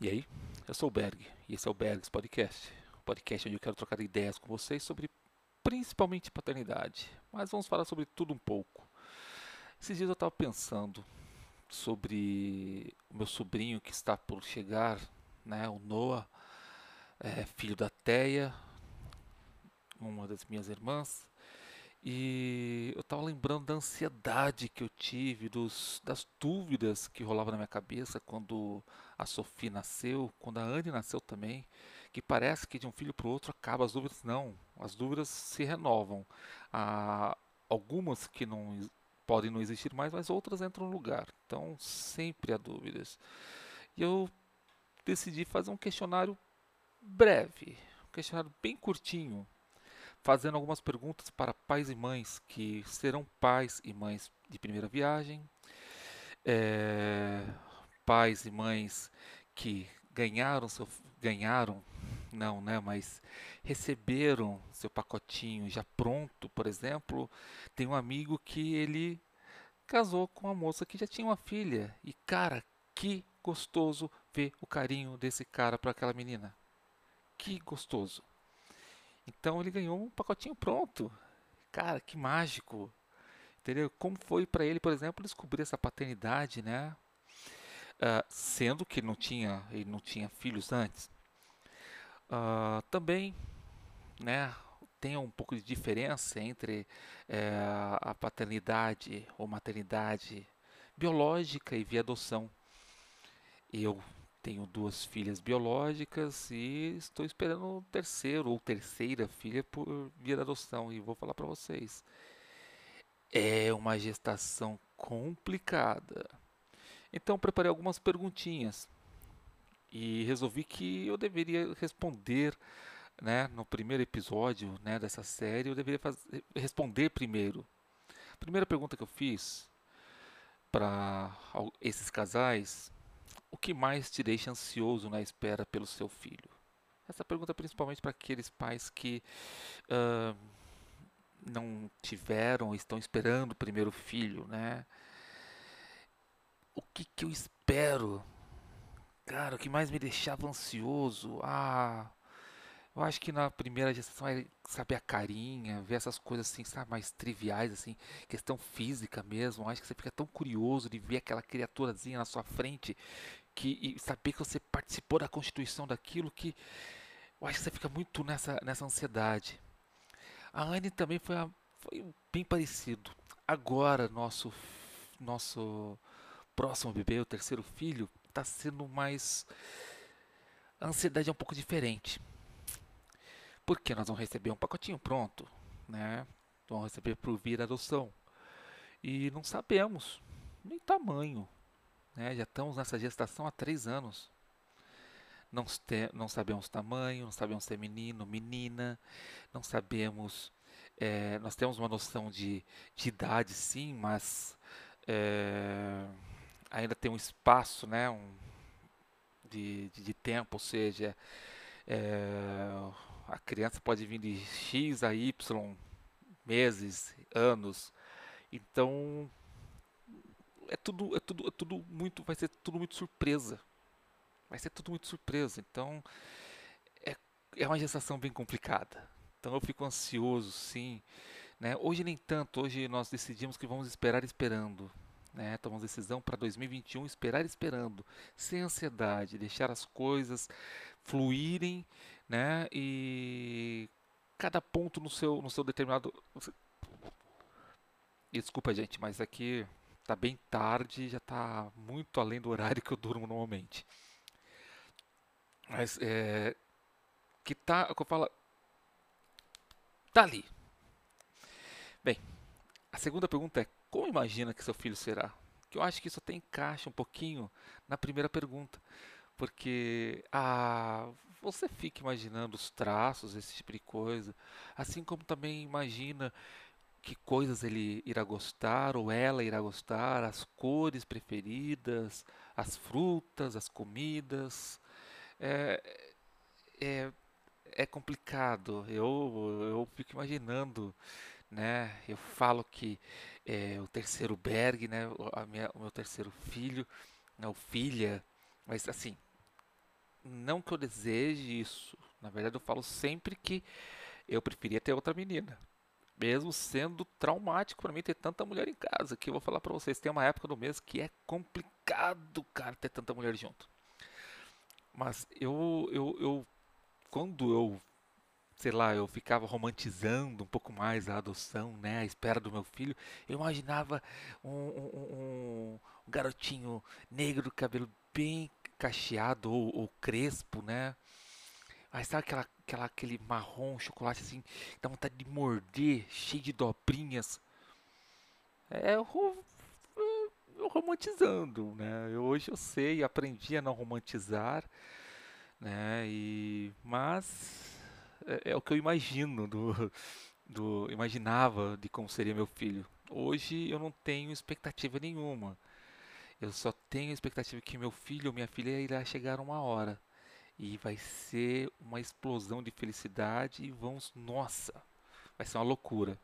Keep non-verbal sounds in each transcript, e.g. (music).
E aí, eu sou o Berg e esse é o Bergs Podcast. Um podcast onde eu quero trocar ideias com vocês sobre principalmente paternidade, mas vamos falar sobre tudo um pouco. Esses dias eu estava pensando sobre o meu sobrinho que está por chegar, né, o Noah, é, filho da Teia, uma das minhas irmãs, e eu estava lembrando da ansiedade que eu tive, dos, das dúvidas que rolavam na minha cabeça quando a Sofia nasceu, quando a Anne nasceu também, que parece que de um filho para o outro acaba as dúvidas. Não, as dúvidas se renovam. Há algumas que não podem não existir mais, mas outras entram no lugar. Então sempre há dúvidas. E eu decidi fazer um questionário breve, um questionário bem curtinho, fazendo algumas perguntas para pais e mães que serão pais e mães de primeira viagem, é, pais e mães que ganharam seu ganharam não, né, mas receberam seu pacotinho já pronto, por exemplo, tem um amigo que ele casou com uma moça que já tinha uma filha e cara, que gostoso ver o carinho desse cara para aquela menina. Que gostoso. Então ele ganhou um pacotinho pronto. Cara, que mágico. Entendeu? Como foi para ele, por exemplo, descobrir essa paternidade, né? Uh, sendo que ele não tinha, ele não tinha filhos antes. Uh, também, né? Tem um pouco de diferença entre é, a paternidade ou maternidade biológica e via adoção. Eu tenho duas filhas biológicas e estou esperando o terceiro ou terceira filha por via da adoção. E vou falar para vocês. É uma gestação complicada. Então preparei algumas perguntinhas e resolvi que eu deveria responder, né, no primeiro episódio, né, dessa série, eu deveria fazer, responder primeiro. A primeira pergunta que eu fiz para esses casais o que mais te deixa ansioso na espera pelo seu filho? Essa pergunta é principalmente para aqueles pais que uh, não tiveram, estão esperando o primeiro filho, né? O que, que eu espero? Cara, o que mais me deixava ansioso? Ah, eu acho que na primeira gestação é saber a carinha, ver essas coisas assim, sabe, mais triviais, assim, questão física mesmo. Eu acho que você fica tão curioso de ver aquela criaturazinha na sua frente que, e saber que você participou da constituição daquilo que eu acho que você fica muito nessa, nessa ansiedade. A Anne também foi, a, foi bem parecido. Agora, nosso, nosso próximo bebê, o terceiro filho, está sendo mais. A ansiedade é um pouco diferente porque nós vamos receber um pacotinho pronto, né? Vamos receber por vir adoção. E não sabemos nem tamanho, né? Já estamos nessa gestação há três anos. Não, te, não sabemos tamanho, não sabemos se é menino, menina, não sabemos. É, nós temos uma noção de, de idade, sim, mas é, ainda tem um espaço, né? Um, de, de, de tempo, ou seja, é, a criança pode vir de X a Y meses, anos. Então é tudo, é tudo, é tudo muito, vai ser tudo muito surpresa. Vai ser tudo muito surpresa. Então é, é uma gestação bem complicada. Então eu fico ansioso, sim. Né? Hoje nem tanto. Hoje nós decidimos que vamos esperar esperando. Né? Tomamos decisão para 2021 esperar esperando, sem ansiedade, deixar as coisas fluírem né? E cada ponto no seu, no seu determinado. Desculpa, gente, mas aqui tá bem tarde, já tá muito além do horário que eu durmo normalmente. Mas é. Que tá. Que eu falo. Tá ali. Bem, a segunda pergunta é: como imagina que seu filho será? Que eu acho que isso até encaixa um pouquinho na primeira pergunta. Porque ah, você fica imaginando os traços, esse tipo de coisa, assim como também imagina que coisas ele irá gostar ou ela irá gostar, as cores preferidas, as frutas, as comidas. É, é, é complicado. Eu, eu fico imaginando, né? Eu falo que é, o terceiro Berg, né? A minha, o meu terceiro filho, né? o filha, mas assim, não que eu deseje isso. Na verdade, eu falo sempre que eu preferia ter outra menina. Mesmo sendo traumático para mim ter tanta mulher em casa, que eu vou falar para vocês, tem uma época do mês que é complicado, cara, ter tanta mulher junto. Mas eu, eu, eu quando eu, sei lá, eu ficava romantizando um pouco mais a adoção, né, a espera do meu filho, eu imaginava um, um, um, garotinho negro, cabelo bem cacheado ou, ou crespo, né? Aí sabe aquela, aquela, aquele marrom, chocolate assim, dá vontade de morder, cheio de dobrinhas. É, eu, eu romantizando, né? Eu, hoje eu sei, aprendi a não romantizar, né? E, mas é, é o que eu imagino do, do, imaginava de como seria meu filho. Hoje eu não tenho expectativa nenhuma. Eu só tenho expectativa que meu filho ou minha filha irá chegar uma hora e vai ser uma explosão de felicidade e vamos, nossa, vai ser uma loucura.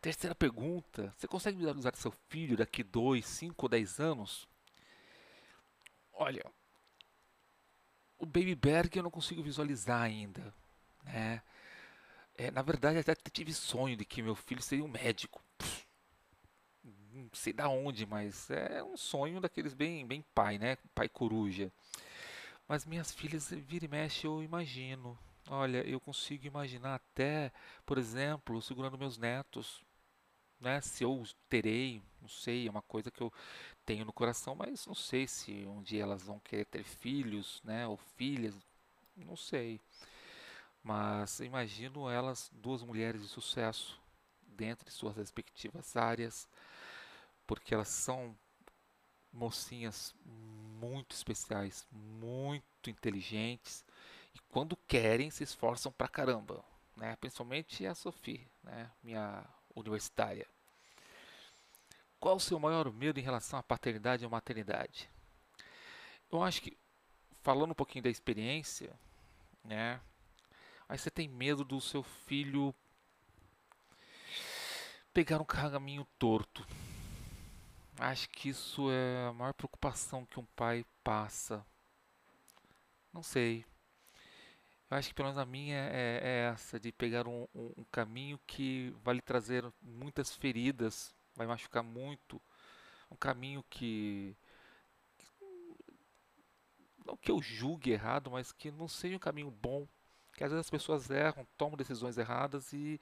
Terceira pergunta: você consegue visualizar seu filho daqui 2, 5 ou 10 anos? Olha, o Baby Berg eu não consigo visualizar ainda, né? É, na verdade, até tive sonho de que meu filho seria um médico não sei da onde, mas é um sonho daqueles bem, bem pai, né? Pai coruja. Mas minhas filhas, vira e mexe, eu imagino. Olha, eu consigo imaginar até, por exemplo, segurando meus netos, né? Se eu terei, não sei, é uma coisa que eu tenho no coração, mas não sei se um dia elas vão querer ter filhos, né? Ou filhas, não sei. Mas imagino elas duas mulheres de sucesso dentro de suas respectivas áreas, porque elas são mocinhas muito especiais, muito inteligentes e quando querem se esforçam pra caramba, né? Principalmente a Sophie, né? Minha universitária. Qual o seu maior medo em relação à paternidade ou maternidade? Eu acho que falando um pouquinho da experiência, né? Aí você tem medo do seu filho pegar um caminho torto, Acho que isso é a maior preocupação que um pai passa. Não sei. Eu acho que pelo menos a minha é, é essa, de pegar um, um, um, caminho que vai lhe trazer muitas feridas, vai machucar muito. Um caminho que. Não que eu julgue errado, mas que não seja um caminho bom. Que às vezes as pessoas erram, tomam decisões erradas e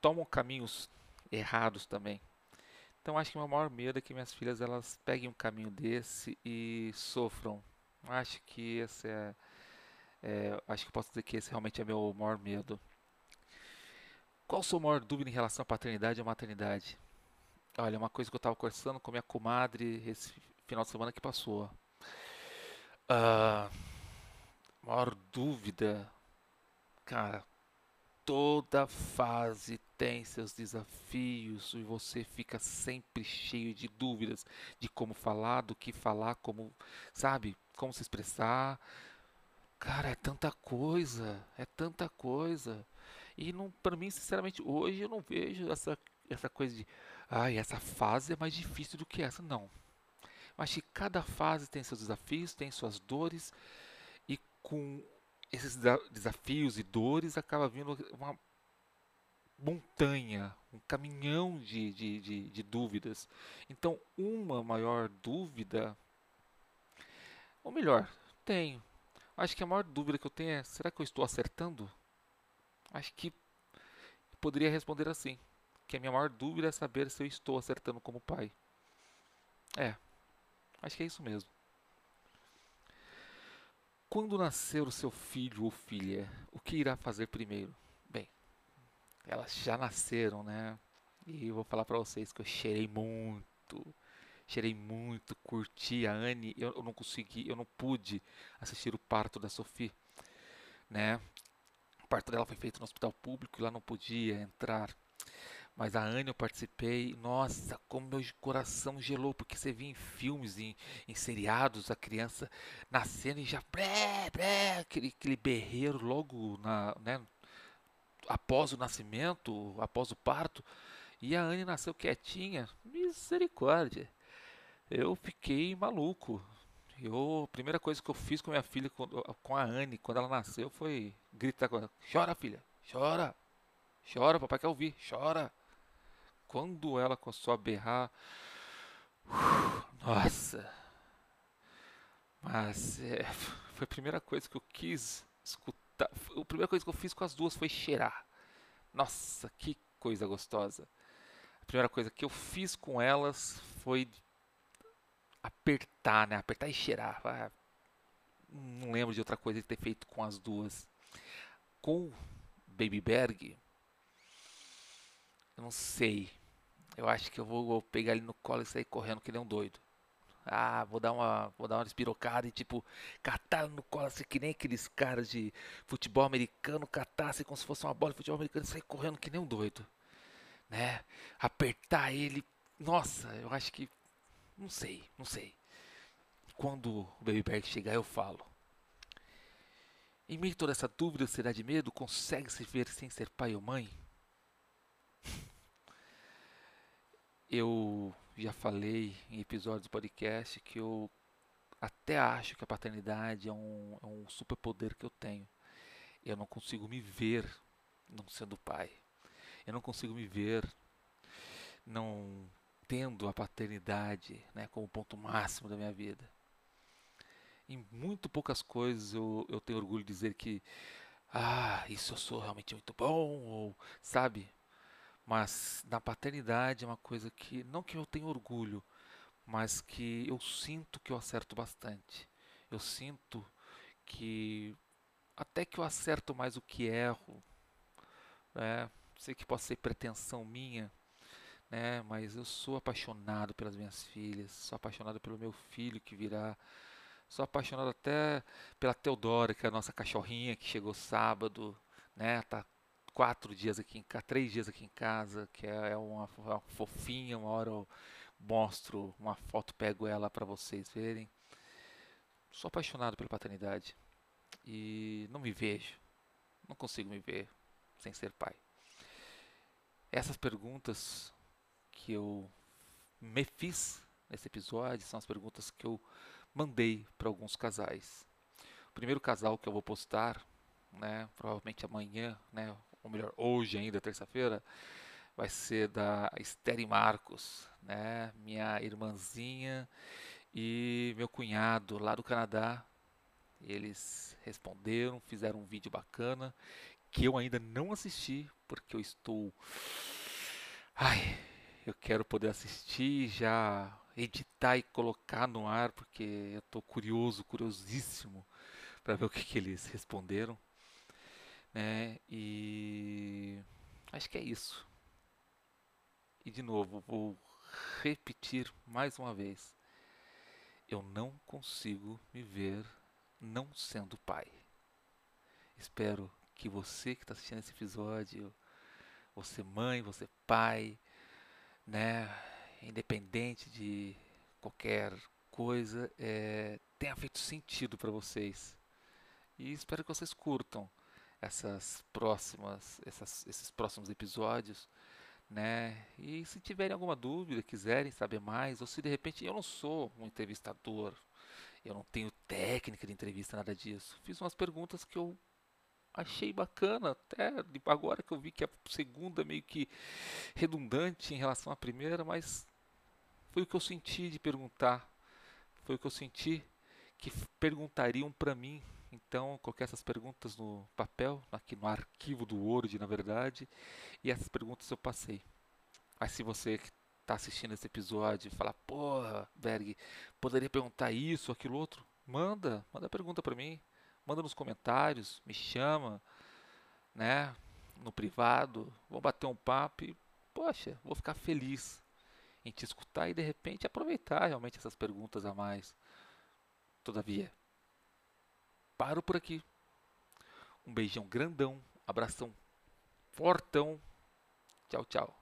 tomam caminhos errados também. Então acho que meu maior medo é que minhas filhas elas peguem um caminho desse e sofram. Acho que esse é, é acho que posso dizer que esse realmente é meu maior medo. Qual a sua maior dúvida em relação à paternidade ou maternidade? Olha, uma coisa que eu estava conversando com minha comadre esse final de semana que passou. Uh, maior dúvida, cara, toda fase tem seus desafios e você fica sempre cheio de dúvidas de como falar, do que falar, como, sabe, como se expressar. Cara, é tanta coisa, é tanta coisa. E não, para mim, sinceramente, hoje eu não vejo essa essa coisa de, ai, essa fase é mais difícil do que essa, não. Mas que cada fase tem seus desafios, tem suas dores e com esses desafios e dores acaba vindo uma montanha, um caminhão de, de, de, de dúvidas. Então, uma maior dúvida, ou melhor, tenho. Acho que a maior dúvida que eu tenho é: será que eu estou acertando? Acho que poderia responder assim: que a minha maior dúvida é saber se eu estou acertando como pai. É, acho que é isso mesmo. Quando nascer o seu filho ou filha, o que irá fazer primeiro? Elas já nasceram, né? E eu vou falar para vocês que eu cheirei muito, cheirei muito, curti a Anne. Eu, eu, não consegui, eu não pude assistir o parto da Sophie, né? O parto dela foi feito no hospital público e lá não podia entrar. Mas a Anne eu participei, nossa, como meu coração gelou, porque você via em filmes, em, em seriados, a criança nascendo e já bré, bré, aquele, aquele berreiro logo na, né, após o nascimento, após o parto, e a Anne nasceu quietinha. Misericórdia. Eu fiquei maluco. Eu, a primeira coisa que eu fiz com minha filha, com a Anne, quando ela nasceu, foi gritar com ela: Chora, filha, chora, chora, papai quer ouvir, chora. Quando ela começou a berrar, nossa, mas é, foi a primeira coisa que eu quis escutar. A primeira coisa que eu fiz com as duas foi cheirar. Nossa, que coisa gostosa. A primeira coisa que eu fiz com elas foi apertar, né? Apertar e cheirar. Ah, não lembro de outra coisa de ter feito com as duas. Com Baby Berg, eu não sei. Eu acho que eu vou, vou pegar ele no colo e sair correndo que nem um doido. Ah, vou dar uma, vou dar uma despirocada e tipo, catar no colo assim, que nem aqueles caras de futebol americano, catar assim como se fosse uma bola de futebol americano e sair correndo que nem um doido. Né? Apertar ele. Nossa, eu acho que não sei, não sei. Quando o Baby Berg chegar, eu falo. Em meio a toda essa dúvida, será de medo, consegue se ver sem ser pai ou mãe? (laughs) Eu já falei em episódios do podcast que eu até acho que a paternidade é um, é um superpoder que eu tenho. Eu não consigo me ver não sendo pai. Eu não consigo me ver não tendo a paternidade né, como ponto máximo da minha vida. Em muito poucas coisas eu, eu tenho orgulho de dizer que, ah, isso eu sou realmente muito bom, ou sabe? Mas na paternidade é uma coisa que, não que eu tenha orgulho, mas que eu sinto que eu acerto bastante. Eu sinto que até que eu acerto mais o que erro, né? sei que pode ser pretensão minha, né? Mas eu sou apaixonado pelas minhas filhas, sou apaixonado pelo meu filho que virá, sou apaixonado até pela Teodora, que é a nossa cachorrinha que chegou sábado, né? Tá quatro dias aqui em casa, três dias aqui em casa, que é, é uma, uma fofinha, uma hora eu mostro uma foto, pego ela para vocês verem. Sou apaixonado pela paternidade e não me vejo, não consigo me ver sem ser pai. Essas perguntas que eu me fiz nesse episódio são as perguntas que eu mandei para alguns casais. O primeiro casal que eu vou postar, né, provavelmente amanhã, né, ou melhor, hoje ainda, terça-feira, vai ser da Esther Marcos, né, minha irmãzinha e meu cunhado lá do Canadá. Eles responderam, fizeram um vídeo bacana que eu ainda não assisti porque eu estou ai, eu quero poder assistir, já editar e colocar no ar, porque eu estou curioso, curiosíssimo para ver o que, que eles responderam. Né? E acho que é isso. E de novo, vou repetir mais uma vez. Eu não consigo me ver não sendo pai. Espero que você que está assistindo esse episódio, você mãe, você pai, né, independente de qualquer coisa, é, tenha feito sentido para vocês. E espero que vocês curtam essas próximas, essas, esses próximos episódios, né? E se tiverem alguma dúvida, quiserem saber mais, ou se de repente eu não sou um entrevistador, eu não tenho técnica de entrevista, nada disso. Fiz umas perguntas que eu achei bacana, até agora que eu vi que a segunda meio que redundante em relação à primeira, mas foi o que eu senti de perguntar, foi o que eu senti que perguntariam para mim. Então, coloquei essas perguntas no papel, aqui no arquivo do Word, na verdade, e essas perguntas eu passei. Mas se você que está assistindo esse episódio falar, porra, Berg, poderia perguntar isso, aquilo outro, manda, manda pergunta para mim manda nos comentários, me chama, né? No privado, vou bater um papo e, poxa, vou ficar feliz em te escutar e de repente aproveitar realmente essas perguntas a mais. Todavia, paro por aqui. Um beijão grandão, abração fortão. Tchau, tchau.